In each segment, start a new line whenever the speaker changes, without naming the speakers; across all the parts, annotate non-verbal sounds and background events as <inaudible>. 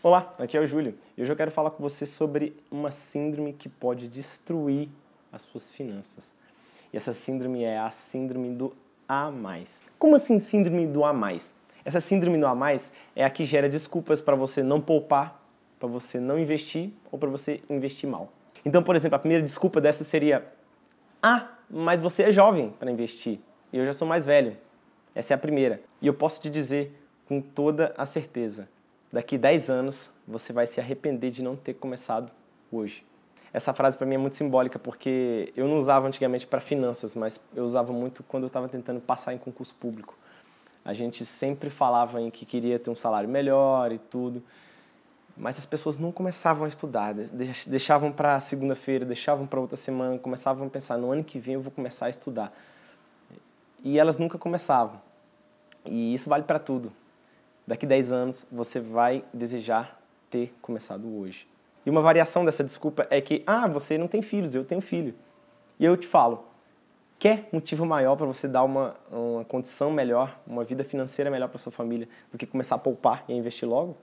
Olá, aqui é o Júlio e hoje eu quero falar com você sobre uma síndrome que pode destruir as suas finanças. E essa síndrome é a síndrome do A. Como assim síndrome do A? Essa síndrome do A é a que gera desculpas para você não poupar, para você não investir ou para você investir mal. Então, por exemplo, a primeira desculpa dessa seria: Ah, mas você é jovem para investir e eu já sou mais velho. Essa é a primeira. E eu posso te dizer com toda a certeza daqui 10 anos você vai se arrepender de não ter começado hoje. Essa frase para mim é muito simbólica porque eu não usava antigamente para finanças, mas eu usava muito quando eu estava tentando passar em concurso público. A gente sempre falava em que queria ter um salário melhor e tudo, mas as pessoas não começavam a estudar, deixavam para segunda-feira, deixavam para outra semana, começavam a pensar no ano que vem eu vou começar a estudar. E elas nunca começavam. E isso vale para tudo daqui 10 anos você vai desejar ter começado hoje. E uma variação dessa desculpa é que, ah, você não tem filhos, eu tenho filho. E eu te falo, quer motivo maior para você dar uma, uma condição melhor, uma vida financeira melhor para sua família, do que começar a poupar e investir logo?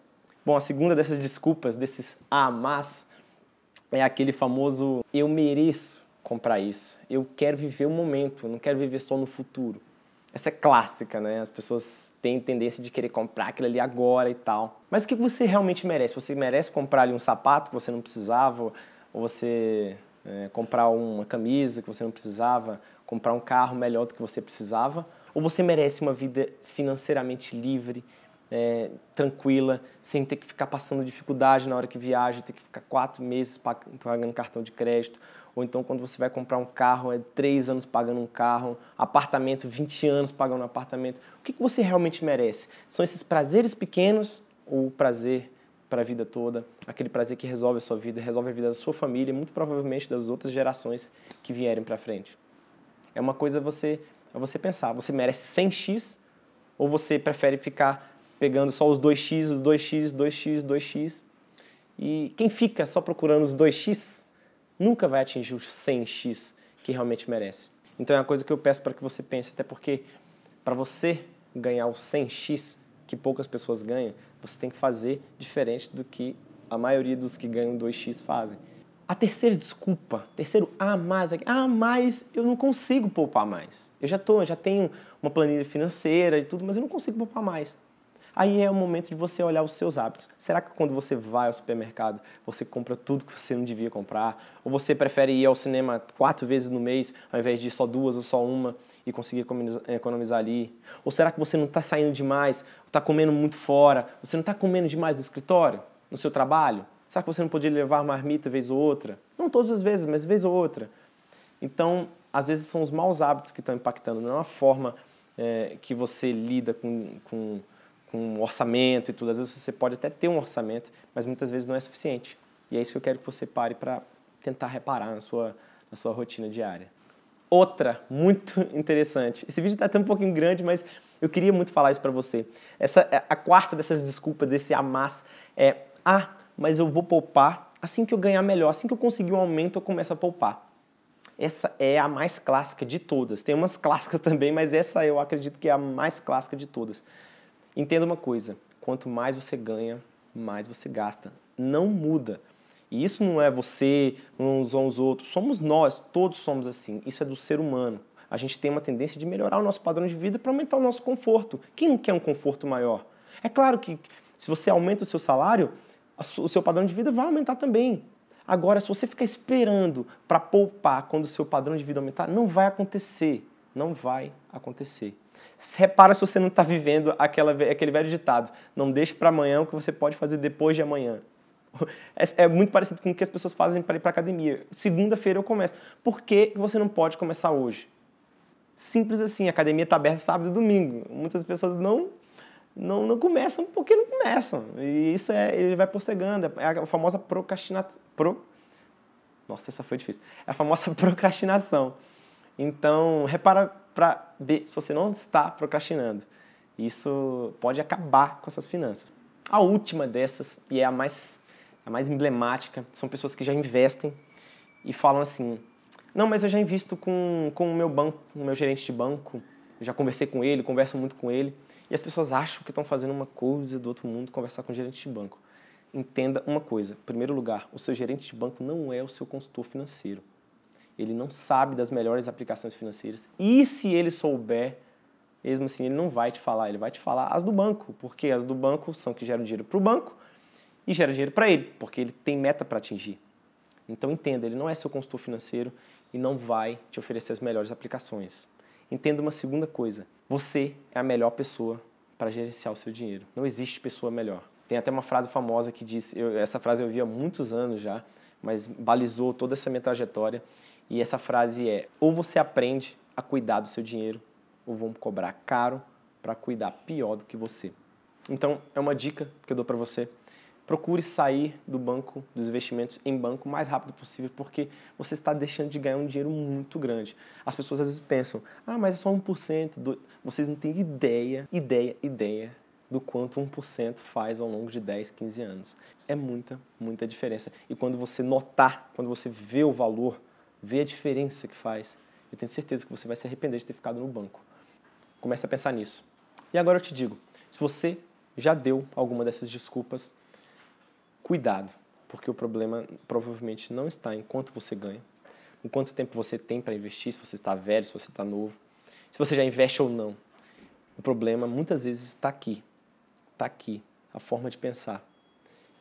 Bom, a segunda dessas desculpas, desses ah, mas, é aquele famoso eu mereço comprar isso. Eu quero viver o momento, não quero viver só no futuro. Essa é clássica, né? As pessoas têm tendência de querer comprar aquilo ali agora e tal. Mas o que você realmente merece? Você merece comprar ali um sapato que você não precisava? Ou você é, comprar uma camisa que você não precisava? Comprar um carro melhor do que você precisava? Ou você merece uma vida financeiramente livre, é, tranquila, sem ter que ficar passando dificuldade na hora que viaja, ter que ficar quatro meses pagando cartão de crédito, ou então quando você vai comprar um carro, é três anos pagando um carro, apartamento, 20 anos pagando um apartamento. O que, você realmente merece? São esses prazeres pequenos ou o prazer para a vida toda, aquele prazer que resolve a sua vida, resolve a vida da sua família e muito provavelmente das outras gerações que vierem para frente. É uma coisa você, é você pensar, você merece 100x ou você prefere ficar pegando só os 2x, os 2x, 2x, 2x? E quem fica só procurando os 2x nunca vai atingir os 100x que realmente merece. Então é uma coisa que eu peço para que você pense, até porque para você ganhar os 100x que poucas pessoas ganham, você tem que fazer diferente do que a maioria dos que ganham 2x fazem. A terceira desculpa, terceiro ah, mais, ah, mais eu não consigo poupar mais. Eu já tô, já tenho uma planilha financeira e tudo, mas eu não consigo poupar mais. Aí é o momento de você olhar os seus hábitos. Será que quando você vai ao supermercado, você compra tudo que você não devia comprar? Ou você prefere ir ao cinema quatro vezes no mês, ao invés de ir só duas ou só uma e conseguir economizar ali? Ou será que você não está saindo demais, está comendo muito fora? Você não está comendo demais no escritório, no seu trabalho? Será que você não poderia levar marmita vez ou outra? Não todas as vezes, mas vez ou outra. Então, às vezes são os maus hábitos que estão impactando, não é a forma é, que você lida com, com com orçamento e tudo. Às vezes você pode até ter um orçamento, mas muitas vezes não é suficiente. E é isso que eu quero que você pare para tentar reparar na sua, na sua rotina diária. Outra muito <laughs> interessante. Esse vídeo está até um pouquinho grande, mas eu queria muito falar isso para você. Essa é a quarta dessas desculpas desse amass é ah, mas eu vou poupar assim que eu ganhar melhor, assim que eu conseguir um aumento eu começo a poupar. Essa é a mais clássica de todas. Tem umas clássicas <laughs> também, mas essa eu acredito que é a mais clássica de todas. Entenda uma coisa: quanto mais você ganha, mais você gasta. Não muda. E isso não é você, uns ou os outros, somos nós, todos somos assim. Isso é do ser humano. A gente tem uma tendência de melhorar o nosso padrão de vida para aumentar o nosso conforto. Quem não quer um conforto maior? É claro que se você aumenta o seu salário, o seu padrão de vida vai aumentar também. Agora, se você ficar esperando para poupar quando o seu padrão de vida aumentar, não vai acontecer. Não vai acontecer. Repara se você não está vivendo aquela, aquele velho ditado. Não deixe para amanhã o que você pode fazer depois de amanhã. <laughs> É, é muito parecido com o que as pessoas fazem para ir para academia. Segunda-feira eu começo. Por que você não pode começar hoje? Simples assim. A academia está aberta sábado e domingo. Muitas pessoas não não, não começam porque não começam. E isso é, ele vai postergando. É a famosa procrastinação. Pro... Nossa, essa foi difícil. É a famosa <laughs> procrastinação. Então, repara para ver se você não está procrastinando. Isso pode acabar com essas finanças. A última dessas, e é a mais, a mais emblemática, são pessoas que já investem e falam assim: não, mas eu já invisto com, com o meu banco, o meu gerente de banco, eu já conversei com ele, converso muito com ele. E as pessoas acham que estão fazendo uma coisa do outro mundo, conversar com o gerente de banco. entenda uma coisa. Em primeiro lugar, o seu gerente de banco não é o seu consultor financeiro. Ele não sabe das melhores aplicações financeiras. E se ele souber, mesmo assim, ele não vai te falar. Ele vai te falar as do banco, porque as do banco são que geram dinheiro para o banco e geram dinheiro para ele, porque ele tem meta para atingir. Então entenda, ele não é seu consultor financeiro e não vai te oferecer as melhores aplicações. Entenda uma segunda coisa: você é a melhor pessoa para gerenciar o seu dinheiro. Não existe pessoa melhor. Tem até uma frase famosa que diz, eu, essa frase eu vi há muitos anos já, mas balizou toda essa minha trajetória. E essa frase é: ou você aprende a cuidar do seu dinheiro, ou vão cobrar caro para cuidar pior do que você. Então, é uma dica que eu dou para você. Procure sair do banco, dos investimentos em banco o mais rápido possível, porque você está deixando de ganhar um dinheiro muito grande. As pessoas às vezes pensam, ah, mas é só 1%. Do... Vocês não têm ideia, ideia, ideia do quanto 1% faz ao longo de 10, 15 anos. É muita, muita diferença. E quando você notar, quando você vê o valor, vê a diferença que faz, eu tenho certeza que você vai se arrepender de ter ficado no banco. Comece a pensar nisso. E agora eu te digo, se você já deu alguma dessas desculpas, cuidado, porque o problema provavelmente não está em quanto você ganha, em quanto tempo você tem para investir, se você está velho, se você está novo, se você já investe ou não. O problema muitas vezes está aqui, está aqui, a forma de pensar.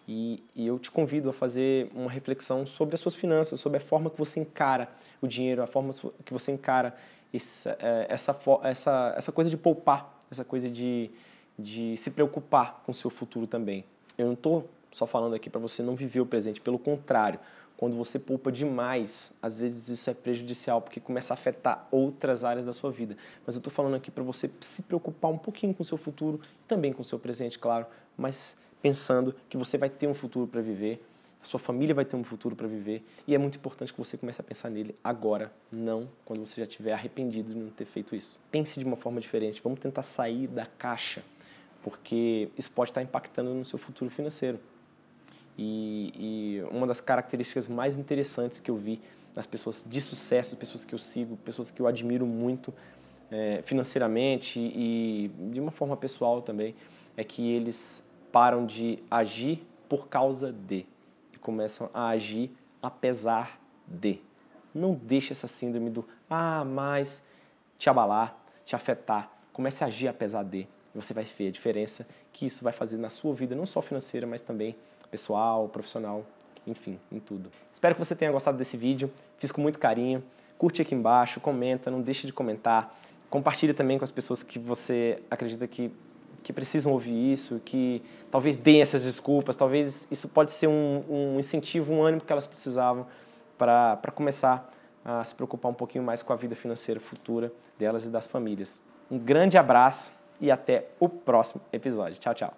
E, e, eu te convido a fazer uma reflexão sobre as suas finanças, sobre a forma que você encara o dinheiro, a forma que você encara essa, é, essa, essa, essa coisa de poupar, essa coisa de, de se preocupar com o seu futuro também. Eu não estou só falando aqui para você não viver o presente, pelo contrário, quando você poupa demais, às vezes isso é prejudicial porque começa a afetar outras áreas da sua vida. Mas eu estou falando aqui para você se preocupar um pouquinho com o seu futuro, também com o seu presente, claro, mas pensando que você vai ter um futuro para viver, a sua família vai ter um futuro para viver e é muito importante que você comece a pensar nele agora, não quando você já estiver arrependido de não ter feito isso. Pense de uma forma diferente, vamos tentar sair da caixa, porque isso pode estar impactando no seu futuro financeiro. E, e, uma das características mais interessantes que eu vi nas pessoas de sucesso, pessoas que eu sigo, pessoas que eu admiro muito é, financeiramente e de uma forma pessoal também, é que eles param de agir por causa de e começam a agir apesar de. Não deixe essa síndrome do ah, mas te abalar, te afetar. Comece a agir apesar de. Você vai ver a diferença que isso vai fazer na sua vida, não só financeira, mas também pessoal, profissional, enfim, em tudo. Espero que você tenha gostado desse vídeo, fiz com muito carinho. Curte aqui embaixo, comenta, não deixe de comentar. Compartilhe também com as pessoas que você acredita que, que precisam ouvir isso, que talvez deem essas desculpas, talvez isso pode ser um, um incentivo, um ânimo que elas precisavam para começar a se preocupar um pouquinho mais com a vida financeira futura delas e das famílias. Um grande abraço e até o próximo episódio. Tchau, tchau.